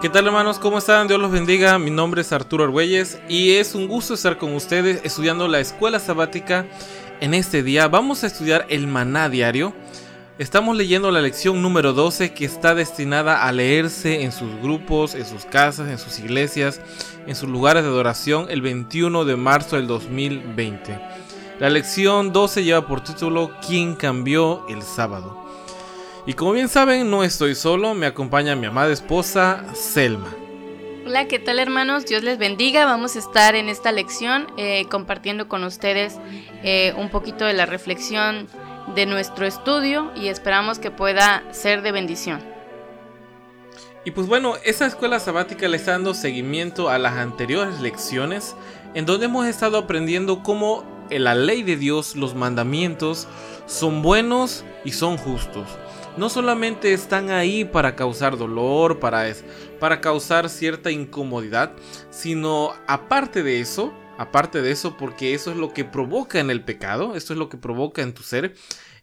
¿Qué tal hermanos? ¿Cómo están? Dios los bendiga. Mi nombre es Arturo Argüelles y es un gusto estar con ustedes estudiando la escuela sabática. En este día vamos a estudiar el maná diario. Estamos leyendo la lección número 12 que está destinada a leerse en sus grupos, en sus casas, en sus iglesias, en sus lugares de adoración el 21 de marzo del 2020. La lección 12 lleva por título ¿Quién cambió el sábado? Y como bien saben, no estoy solo, me acompaña mi amada esposa, Selma. Hola, ¿qué tal hermanos? Dios les bendiga. Vamos a estar en esta lección eh, compartiendo con ustedes eh, un poquito de la reflexión de nuestro estudio y esperamos que pueda ser de bendición. Y pues bueno, esa escuela sabática le está dando seguimiento a las anteriores lecciones en donde hemos estado aprendiendo cómo la ley de Dios, los mandamientos, son buenos y son justos no solamente están ahí para causar dolor, para, para causar cierta incomodidad, sino aparte de eso, aparte de eso, porque eso es lo que provoca en el pecado, esto es lo que provoca en tu ser,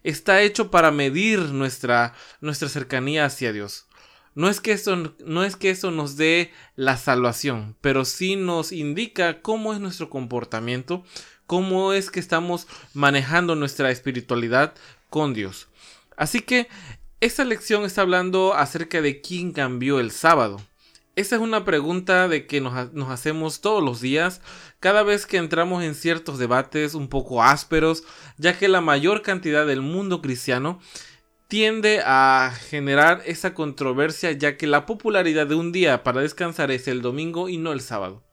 está hecho para medir nuestra, nuestra cercanía hacia Dios. No es, que eso, no es que eso nos dé la salvación, pero sí nos indica cómo es nuestro comportamiento, cómo es que estamos manejando nuestra espiritualidad con Dios. Así que esta lección está hablando acerca de quién cambió el sábado. Esa es una pregunta de que nos, nos, hacemos todos los días, cada vez que entramos en ciertos debates un poco ásperos, ya que la mayor cantidad del mundo cristiano tiende a generar esa controversia, ya que la popularidad de un día para descansar es el domingo y no el sábado.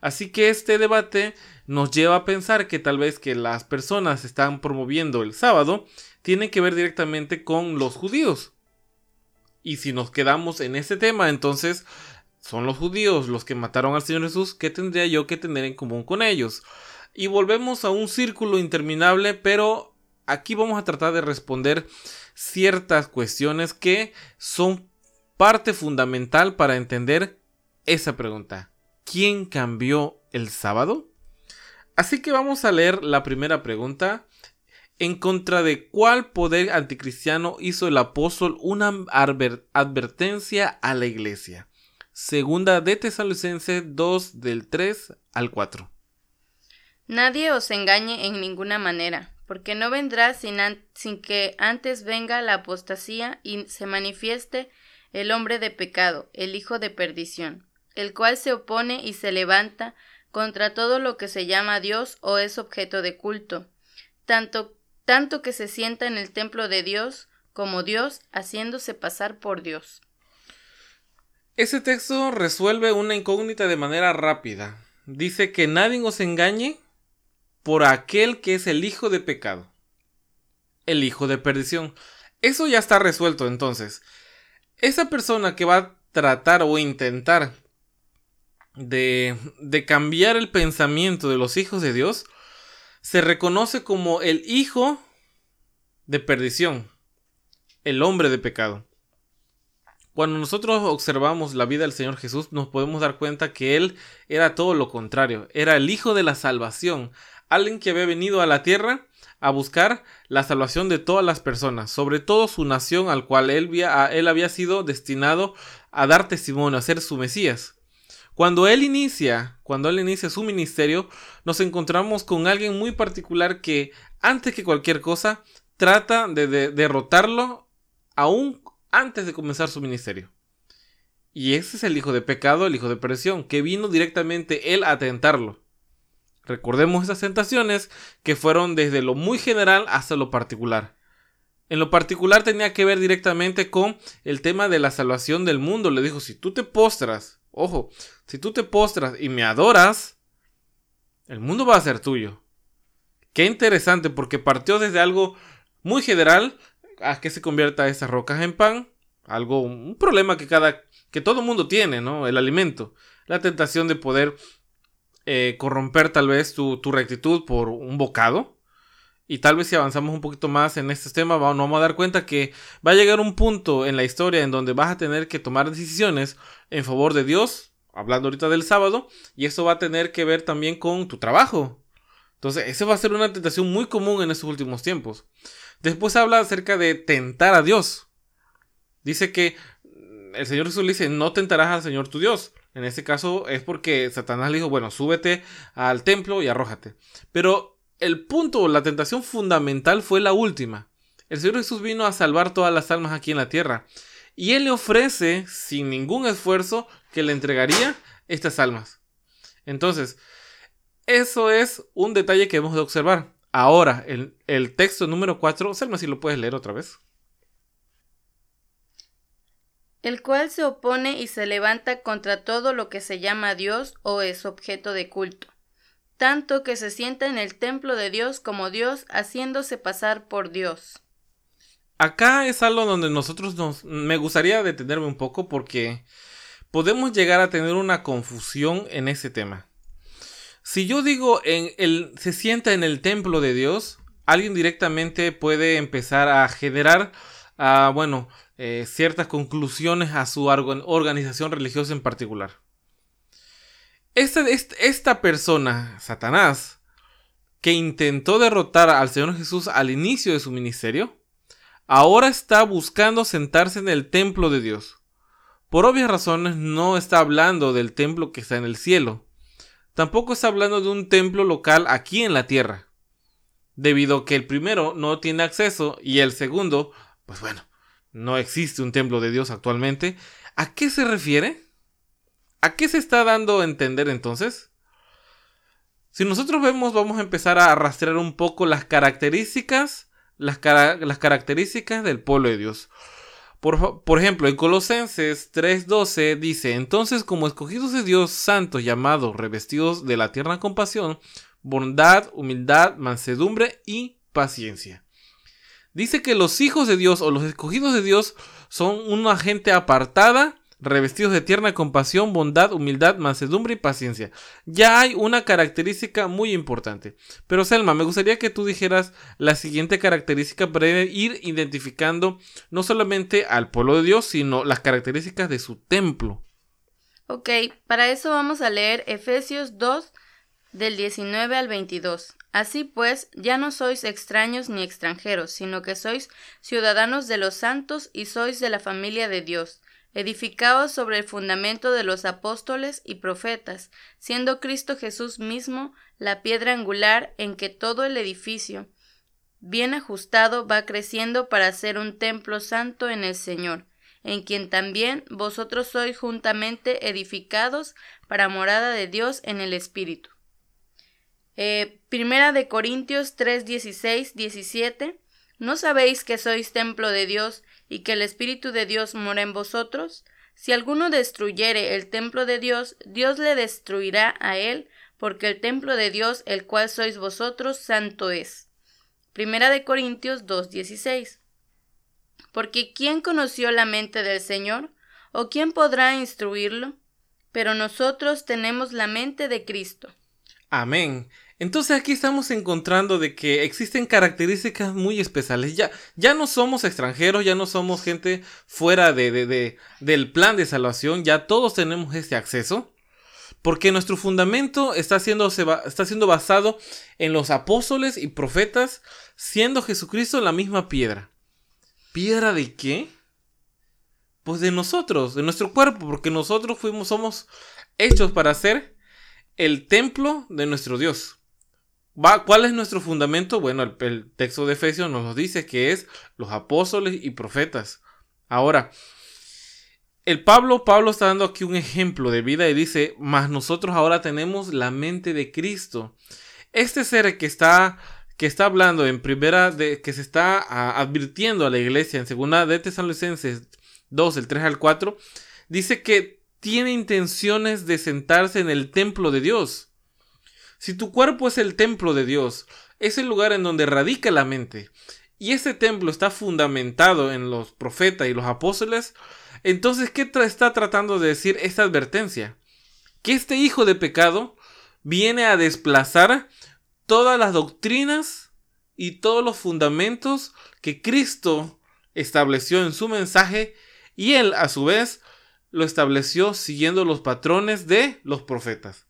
Así que este debate nos lleva a pensar que tal vez que las personas están promoviendo el sábado tiene que ver directamente con los judíos. Y si nos quedamos en ese tema, entonces son los judíos los que mataron al Señor Jesús, ¿qué tendría yo que tener en común con ellos? Y volvemos a un círculo interminable, pero aquí vamos a tratar de responder ciertas cuestiones que son parte fundamental para entender esa pregunta. ¿Quién cambió el sábado? Así que vamos a leer la primera pregunta en contra de cuál poder anticristiano hizo el apóstol una advertencia a la iglesia. Segunda de Tesalonicenses 2 del 3 al 4. Nadie os engañe en ninguna manera, porque no vendrá sin, sin que antes venga la apostasía y se manifieste el hombre de pecado, el hijo de perdición, el cual se opone y se levanta contra todo lo que se llama Dios o es objeto de culto, tanto tanto que se sienta en el templo de Dios como Dios haciéndose pasar por Dios. Ese texto resuelve una incógnita de manera rápida. Dice que nadie os engañe por aquel que es el hijo de pecado, el hijo de perdición. Eso ya está resuelto entonces. Esa persona que va a tratar o intentar de, de cambiar el pensamiento de los hijos de Dios, se reconoce como el hijo de perdición, el hombre de pecado. Cuando nosotros observamos la vida del Señor Jesús, nos podemos dar cuenta que Él era todo lo contrario, era el Hijo de la salvación, alguien que había venido a la tierra a buscar la salvación de todas las personas, sobre todo su nación al cual él él había sido destinado a dar testimonio, a ser su Mesías. Cuando él inicia, cuando él inicia su ministerio, nos encontramos con alguien muy particular que, antes que cualquier cosa, trata de, derrotarlo aún antes de comenzar su ministerio. Y ese es el hijo de pecado, el hijo de presión, que vino directamente él a tentarlo. Recordemos esas tentaciones que fueron desde lo muy general hasta lo particular. En lo particular tenía que ver directamente con el tema de la salvación del mundo. Le dijo, si tú te postras Ojo, si tú te postras y me adoras, el mundo va a ser tuyo. Qué interesante porque partió desde algo muy general haz que se convierta esas rocas en pan. Algo, un problema que cada, que todo mundo tiene, ¿no? El alimento. La tentación de poder eh, corromper tal vez tu, tu rectitud por un bocado. Y tal vez si avanzamos un poquito más en este tema, nos vamos a dar cuenta que va a llegar un punto en la historia en donde vas a tener que tomar decisiones en favor de Dios, hablando ahorita del sábado, y eso va a tener que ver también con tu trabajo. Entonces, esa va a ser una tentación muy común en estos últimos tiempos. Después habla acerca de tentar a Dios. Dice que el Señor Jesús le dice, no tentarás al Señor tu Dios. En este caso es porque Satanás le dijo, bueno, súbete al templo y arrójate. Pero el punto, la tentación fundamental fue la última. El Señor Jesús vino a salvar todas las almas aquí en la tierra. Y Él le ofrece, sin ningún esfuerzo, que le entregaría estas almas. Entonces, eso es un detalle que hemos de observar. Ahora, el, el texto número 4, Selma, si lo puedes leer otra vez. El cual se opone y se levanta contra todo lo que se llama Dios o es objeto de culto tanto que se sienta en el templo de Dios como Dios, haciéndose pasar por Dios. Acá es algo donde nosotros nos... Me gustaría detenerme un poco porque podemos llegar a tener una confusión en ese tema. Si yo digo en el, se sienta en el templo de Dios, alguien directamente puede empezar a generar, ah, bueno, eh, ciertas conclusiones a su organización religiosa en particular. Esta, esta persona, Satanás, que intentó derrotar al Señor Jesús al inicio de su ministerio, ahora está buscando sentarse en el templo de Dios. Por obvias razones no está hablando del templo que está en el cielo. Tampoco está hablando de un templo local aquí en la tierra. Debido a que el primero no tiene acceso y el segundo, pues bueno, no existe un templo de Dios actualmente. ¿A qué se refiere? ¿A qué se está dando a entender entonces? Si nosotros vemos, vamos a empezar a rastrear un poco las características, las, características del pueblo de Dios. Por, por, ejemplo, en Colosenses 3:12 dice, entonces como escogidos de Dios santos llamados, revestidos de la tierna compasión, bondad, humildad, mansedumbre y paciencia. Dice que los hijos de Dios o los escogidos de Dios son una gente apartada revestidos de tierna compasión, bondad, humildad, mansedumbre y paciencia. Ya hay una característica muy importante. Pero Selma, me gustaría que tú dijeras la siguiente característica para ir identificando no solamente al pueblo de Dios, sino las características de su templo. Ok, para eso vamos a leer Efesios 2 del 19 al 22. Así pues, ya no sois extraños ni extranjeros, sino que sois ciudadanos de los santos y sois de la familia de Dios edificados sobre el fundamento de los apóstoles y profetas, siendo Cristo Jesús mismo la piedra angular en que todo el edificio, bien ajustado, va creciendo para ser un templo santo en el Señor, en quien también vosotros sois juntamente edificados para morada de Dios en el Espíritu. Eh, primera de Corintios 3, 16, 17. ¿No sabéis que sois templo de Dios y que el Espíritu de Dios mora en vosotros? Si alguno destruyere el templo de Dios, Dios le destruirá a él, porque el templo de Dios, el cual sois vosotros, santo es. Primera de Corintios 2:16. Porque ¿quién conoció la mente del Señor? ¿O quién podrá instruirlo? Pero nosotros tenemos la mente de Cristo. Amén. Entonces aquí estamos encontrando de que existen características muy especiales. Ya, ya no somos extranjeros, ya no somos gente fuera de, de, del plan de salvación, ya todos tenemos este acceso. Porque nuestro fundamento está siendo, está siendo basado en los apóstoles y profetas, siendo Jesucristo la misma piedra. ¿Piedra de qué? Pues de nosotros, de nuestro cuerpo, porque nosotros fuimos, somos hechos para ser el templo de nuestro Dios. ¿Cuál es nuestro fundamento? Bueno, el, texto de Efesios nos lo dice que es los apóstoles y profetas. Ahora, el Pablo, Pablo está dando aquí un ejemplo de vida y dice, mas nosotros ahora tenemos la mente de Cristo. Este ser que está, que está hablando en primera, de, que se está advirtiendo a la iglesia en segunda de Tesalonicenses 2, el 3 al 4, dice que tiene intenciones de sentarse en el templo de Dios. Si tu cuerpo es el templo de Dios, es el lugar en donde radica la mente, y ese templo está fundamentado en los profetas y los apóstoles, entonces, ¿qué está tratando de decir esta advertencia? Que este hijo de pecado viene a desplazar todas las doctrinas y todos los fundamentos que Cristo estableció en su mensaje y él a su vez lo estableció siguiendo los patrones de los profetas.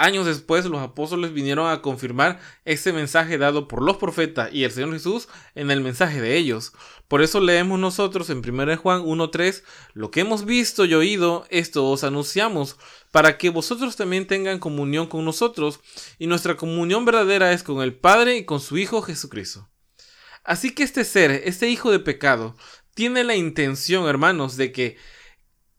Años después los apóstoles vinieron a confirmar ese mensaje dado por los profetas y el Señor Jesús en el mensaje de ellos. Por eso leemos nosotros en 1 Juan 1.3, lo que hemos visto y oído, esto os anunciamos, para que vosotros también tengan comunión con nosotros, y nuestra comunión verdadera es con el Padre y con su Hijo Jesucristo. Así que este ser, este hijo de pecado, tiene la intención, hermanos, de que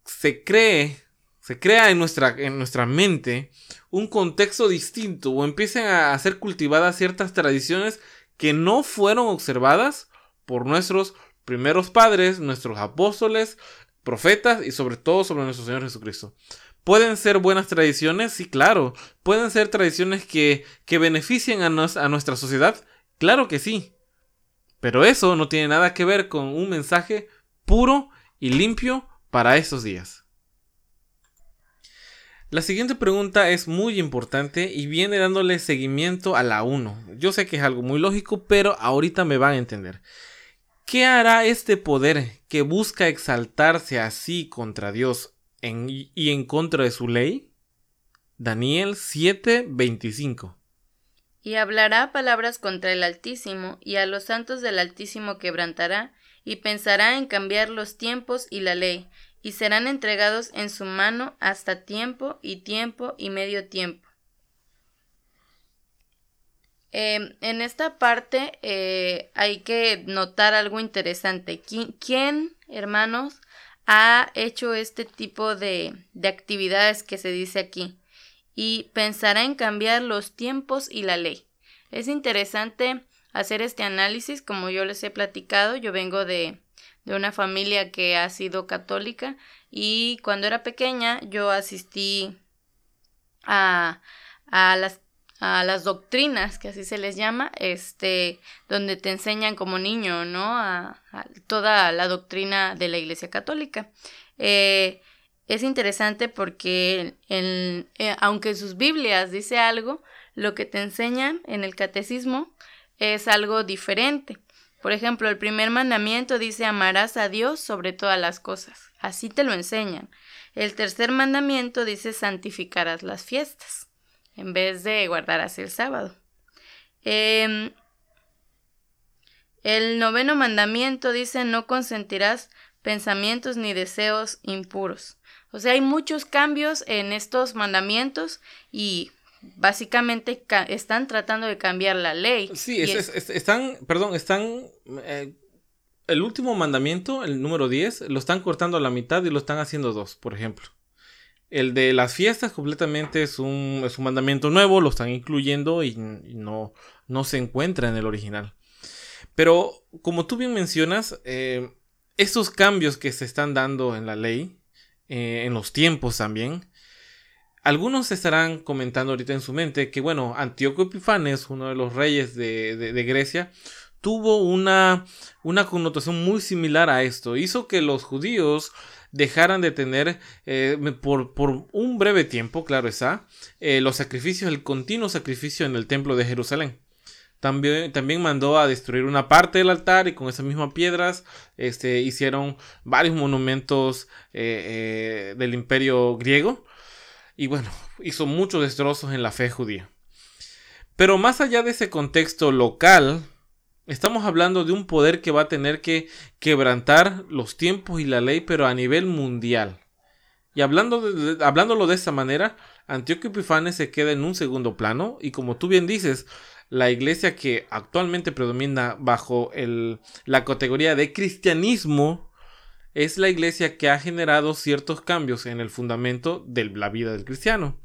se cree, se crea en nuestra, en nuestra mente un contexto distinto o empiecen a ser cultivadas ciertas tradiciones que no fueron observadas por nuestros primeros padres, nuestros apóstoles, profetas y sobre todo sobre nuestro Señor Jesucristo. ¿Pueden ser buenas tradiciones? Sí, claro. ¿Pueden ser tradiciones que, que beneficien a, a nuestra sociedad? Claro que sí. Pero eso no tiene nada que ver con un mensaje puro y limpio para estos días. La siguiente pregunta es muy importante y viene dándole seguimiento a la 1. Yo sé que es algo muy lógico, pero ahorita me van a entender. ¿Qué hará este poder que busca exaltarse así contra Dios y en contra de su ley? Daniel 7:25. Y hablará palabras contra el Altísimo, y a los santos del Altísimo quebrantará, y pensará en cambiar los tiempos y la ley, y serán entregados en su mano hasta tiempo y tiempo y medio tiempo. Em, en esta parte eh, hay que notar algo interesante. ¿Quién, hermanos, ha hecho este tipo de, de actividades que se dice aquí? Y pensará en cambiar los tiempos y la ley. Es interesante hacer este análisis, como yo les he platicado, yo vengo de, de una familia que ha sido católica y cuando era pequeña yo asistí a, a las a las doctrinas, que así se les llama, este, donde te enseñan como niño, ¿no? A, toda la doctrina de la Iglesia Católica. Eh, es interesante porque en, eh, aunque sus Biblias dice algo, lo que te enseñan en el catecismo es algo diferente. Por ejemplo, el primer mandamiento dice amarás a Dios sobre todas las cosas. Así te lo enseñan. El tercer mandamiento dice santificarás las fiestas, en vez de guardarás el sábado. Em, el noveno mandamiento dice no consentirás pensamientos ni deseos impuros. O sea, hay muchos cambios en estos mandamientos y básicamente están tratando de cambiar la ley. Sí, están, perdón, están... Eh, el último mandamiento, el número 10, lo están cortando a la mitad y lo están haciendo dos, por ejemplo. El de las fiestas completamente es un, es un mandamiento nuevo, lo están incluyendo y, no, no se encuentra en el original. Pero como tú bien mencionas, eh, estos cambios que se están dando en la ley, eh, en los tiempos también, algunos estarán comentando ahorita en su mente que, bueno, Antíoco Epifanes, uno de los reyes de, Grecia, tuvo una, una, connotación muy similar a esto. Hizo que los judíos dejaran de tener eh, por, por, un breve tiempo, claro está, eh, los sacrificios, el continuo sacrificio en el templo de Jerusalén. También, también, mandó a destruir una parte del altar y con esas mismas piedras este, hicieron varios monumentos eh, del imperio griego y bueno, hizo muchos destrozos en la fe judía. Pero más allá de ese contexto local, estamos hablando de un poder que va a tener que quebrantar los tiempos y la ley, pero a nivel mundial. Y hablando hablándolo de esta manera, Antioquio Epifanes se queda en un segundo plano y como tú bien dices, la iglesia que actualmente predomina bajo el, la categoría de cristianismo es la iglesia que ha generado ciertos cambios en el fundamento de la vida del cristiano.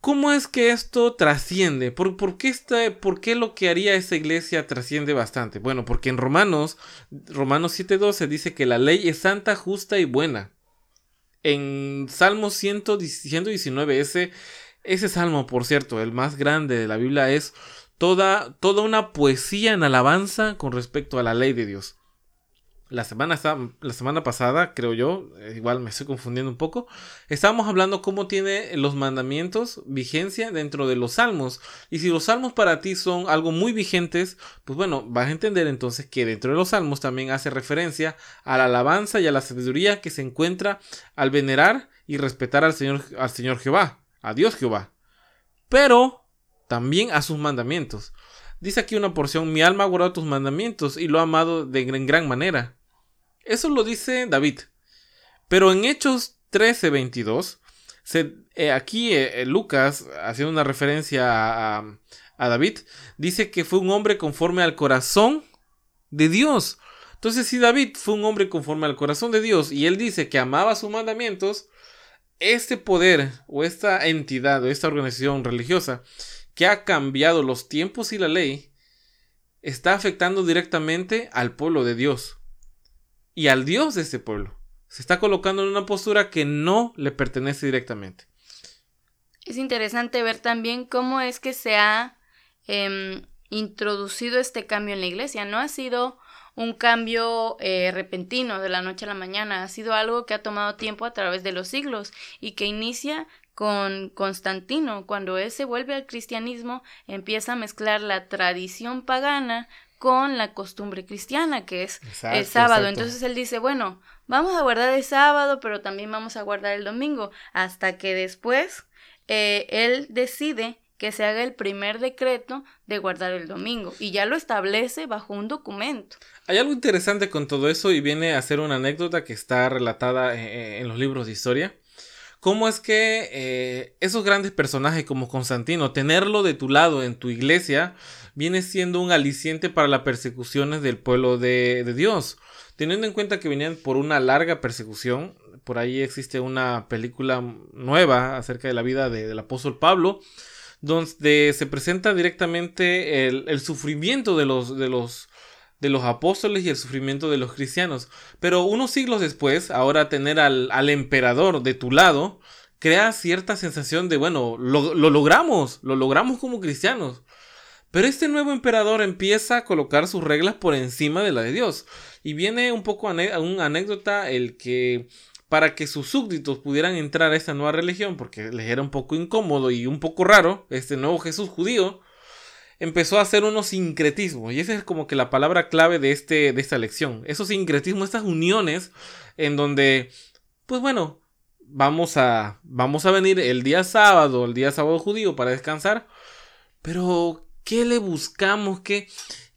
¿Cómo es que esto trasciende? ¿Por, qué, ¿Por, qué, lo que haría esa iglesia trasciende bastante? Bueno, porque en Romanos, Romanos 7.12 dice que la ley es santa, justa y buena. En Salmo 119, ese, ese salmo, por cierto, el más grande de la Biblia es toda, toda una poesía en alabanza con respecto a la ley de Dios. La semana, la semana pasada, creo yo, eh, igual me estoy confundiendo un poco, estábamos hablando cómo tiene los mandamientos vigencia dentro de los salmos. Y si los salmos para ti son algo muy vigentes, pues bueno, vas a entender entonces que dentro de los salmos también hace referencia a la alabanza y a la sabiduría que se encuentra al venerar y respetar al Señor, al Señor Jehová, a Dios Jehová. Pero también a sus mandamientos. Dice aquí una porción, mi alma ha guardado tus mandamientos y lo ha amado de gran, gran manera. Eso lo dice David. Pero en Hechos 13:22, eh, aquí eh, eh, Lucas, haciendo una referencia a, a David, dice que fue un hombre conforme al corazón de Dios. Entonces, si David fue un hombre conforme al corazón de Dios y él dice que amaba sus mandamientos, este poder o esta entidad o esta organización religiosa que ha cambiado los tiempos y la ley está afectando directamente al pueblo de Dios y al Dios de este pueblo. Se está colocando en una postura que no le pertenece directamente. Es interesante ver también cómo es que se ha em, introducido este cambio en la iglesia. No ha sido un cambio eh, repentino de la noche a la mañana, ha sido algo que ha tomado tiempo a través de los siglos y que inicia con Constantino. Cuando él se vuelve al cristianismo, empieza a mezclar la tradición pagana con la costumbre cristiana, que es el sábado. Entonces él dice, bueno, vamos a guardar el sábado, pero también vamos a guardar el domingo, hasta que después eh, él decide que se haga el primer decreto de guardar el domingo y ya lo establece bajo un documento. Hay algo interesante con todo eso y viene a ser una anécdota que está relatada eh, eh, en los libros de historia. ¿Cómo es que esos grandes personajes como Constantino, tenerlo de tu lado en tu iglesia, viene siendo un aliciente para las persecuciones del pueblo de, Dios. Teniendo en cuenta que venían por una larga persecución, por ahí existe una película nueva acerca de la vida del apóstol Pablo, donde se presenta directamente el, sufrimiento de los, de, los, de los apóstoles y el sufrimiento de los cristianos. Pero unos siglos después, ahora tener al, al emperador de tu lado, crea cierta sensación de, bueno, lo, lo logramos, lo logramos como cristianos. Pero este nuevo emperador empieza a colocar sus reglas por encima de la de Dios. Y viene un poco una anécdota el que para que sus súbditos pudieran entrar a esta nueva religión, porque les era un poco incómodo y un poco raro, este nuevo Jesús judío, empezó a hacer unos sincretismos. Y esa es como que la palabra clave de, este, de esta lección. Esos sincretismos, estas uniones en donde, pues bueno, vamos a, vamos a venir el día sábado, el día sábado judío para descansar. Pero, ¿Qué le buscamos? ¿Qué,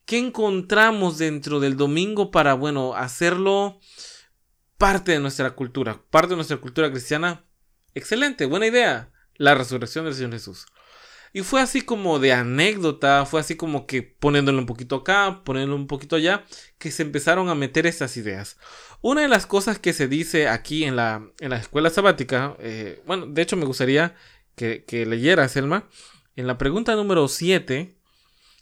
¿Qué encontramos dentro del domingo para, bueno, hacerlo parte de nuestra cultura, parte de nuestra cultura cristiana? Excelente, buena idea. La resurrección del Señor Jesús. Y fue así como de anécdota, fue así como que poniéndolo un poquito acá, poniéndolo un poquito allá, que se empezaron a meter estas ideas. Una de las cosas que se dice aquí en la, en la escuela sabática, eh, bueno, de hecho me gustaría que, que leyeras, Selma, en la pregunta número 7,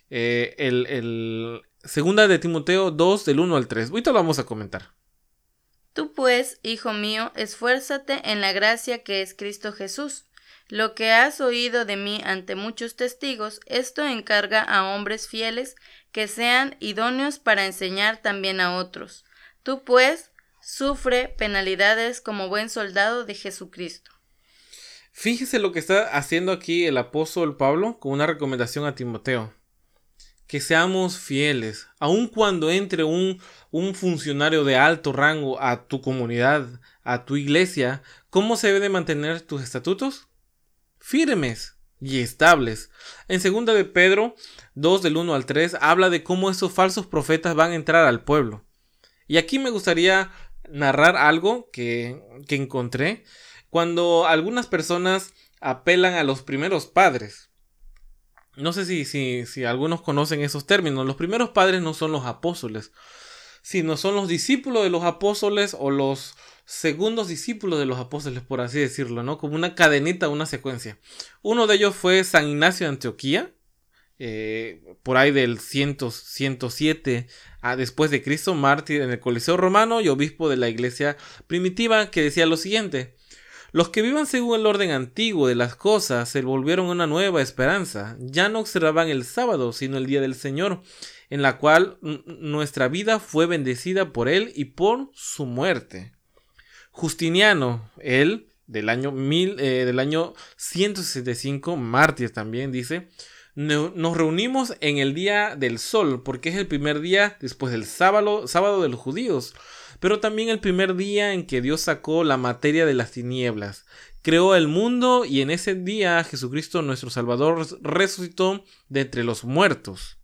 eh, el, segunda de Timoteo 2 del 1 al 3. Ahorita lo vamos a comentar. Tú pues, hijo mío, esfuérzate en la gracia que es Cristo Jesús. Lo que has oído de mí ante muchos testigos, esto encarga a hombres fieles que sean idóneos para enseñar también a otros. Tú pues, sufre penalidades como buen soldado de Jesucristo. Fíjese lo que está haciendo aquí el apóstol Pablo con una recomendación a Timoteo que seamos fieles, aun cuando entre un, un funcionario de alto rango a tu comunidad, a tu iglesia, ¿cómo se debe de mantener tus estatutos? Firmes y estables. En segunda de Pedro 2 del 1 al 3 habla de cómo esos falsos profetas van a entrar al pueblo. Y aquí me gustaría narrar algo que, que encontré cuando algunas personas apelan a los primeros padres no sé si, si, si algunos conocen esos términos. Los primeros padres no son los apóstoles, sino son los discípulos de los apóstoles o los segundos discípulos de los apóstoles, por así decirlo, ¿no? Como una cadenita, una secuencia. Uno de ellos fue San Ignacio de Antioquía, eh, por ahí del 100, 107 a después de Cristo, mártir en el Coliseo Romano y obispo de la iglesia primitiva, que decía lo siguiente. Los que vivan según el orden antiguo de las cosas se volvieron una nueva esperanza. Ya no observaban el sábado, sino el día del Señor, en la cual nuestra vida fue bendecida por Él y por su muerte. Justiniano, él, del año, mil, eh, del año 165, mártir también, dice, nos reunimos en el día del sol, porque es el primer día después del sábado, sábado de los judíos pero también el primer día en que Dios sacó la materia de las tinieblas. Creó el mundo y en ese día Jesucristo nuestro Salvador resucitó de entre los muertos.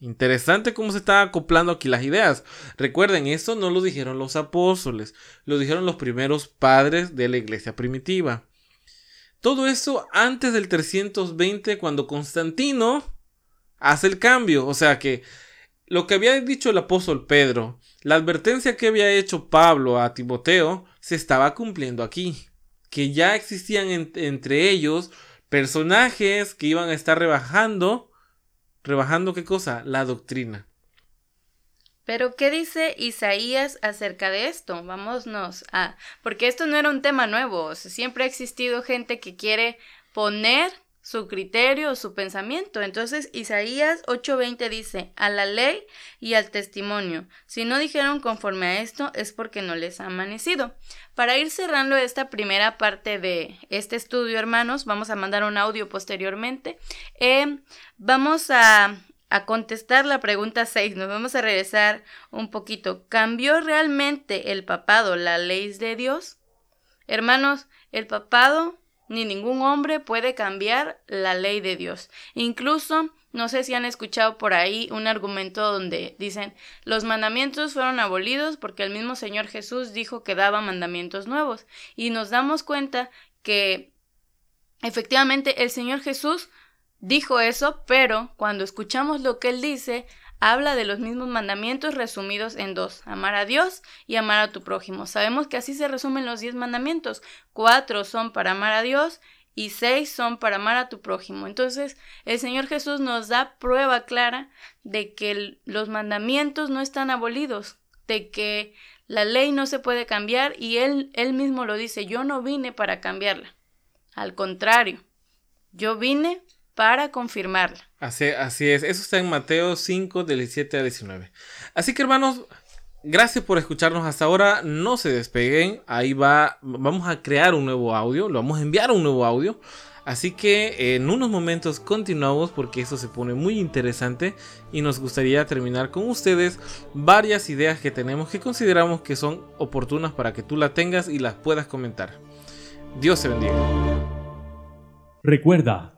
Interesante cómo se está acoplando aquí las ideas. Recuerden, esto no lo dijeron los apóstoles, lo dijeron los primeros padres de la iglesia primitiva. Todo eso antes del 320 cuando Constantino hace el cambio. O sea que lo que había dicho el apóstol Pedro, la advertencia que había hecho Pablo a Timoteo, se estaba cumpliendo aquí. Que ya existían entre ellos personajes que iban a estar rebajando, rebajando qué cosa? La doctrina. Pero, ¿qué dice Isaías acerca de esto? Vámonos a... Porque esto no era un tema nuevo, siempre ha existido gente que quiere poner su criterio, su pensamiento. Entonces Isaías 8:20 dice, a la ley y al testimonio. Si no dijeron conforme a esto es porque no les ha amanecido. Para ir cerrando esta primera parte de este estudio, hermanos, vamos a mandar un audio posteriormente. Eh, vamos a, a contestar la pregunta 6. Nos vamos a regresar un poquito. ¿Cambió realmente el papado la ley de Dios? Hermanos, el papado ni ningún hombre puede cambiar la ley de Dios. Incluso, no sé si han escuchado por ahí un argumento donde dicen los mandamientos fueron abolidos porque el mismo Señor Jesús dijo que daba mandamientos nuevos. Y nos damos cuenta que efectivamente el Señor Jesús dijo eso, pero cuando escuchamos lo que él dice, habla de los mismos mandamientos resumidos en dos, amar a Dios y amar a tu prójimo. Sabemos que así se resumen los diez mandamientos. Cuatro son para amar a Dios y seis son para amar a tu prójimo. Entonces, el Señor Jesús nos da prueba clara de que los mandamientos no están abolidos, de que la ley no se puede cambiar y él, él mismo lo dice, yo no vine para cambiarla. Al contrario, yo vine para confirmarla. Así, así es, eso está en Mateo 5, del 17 a 19. Así que hermanos, gracias por escucharnos hasta ahora, no se despeguen, ahí va, vamos a crear un nuevo audio, lo vamos a enviar un nuevo audio. Así que en unos momentos continuamos porque esto se pone muy interesante y nos gustaría terminar con ustedes varias ideas que tenemos que consideramos que son oportunas para que tú las tengas y las puedas comentar. Dios te bendiga. Recuerda,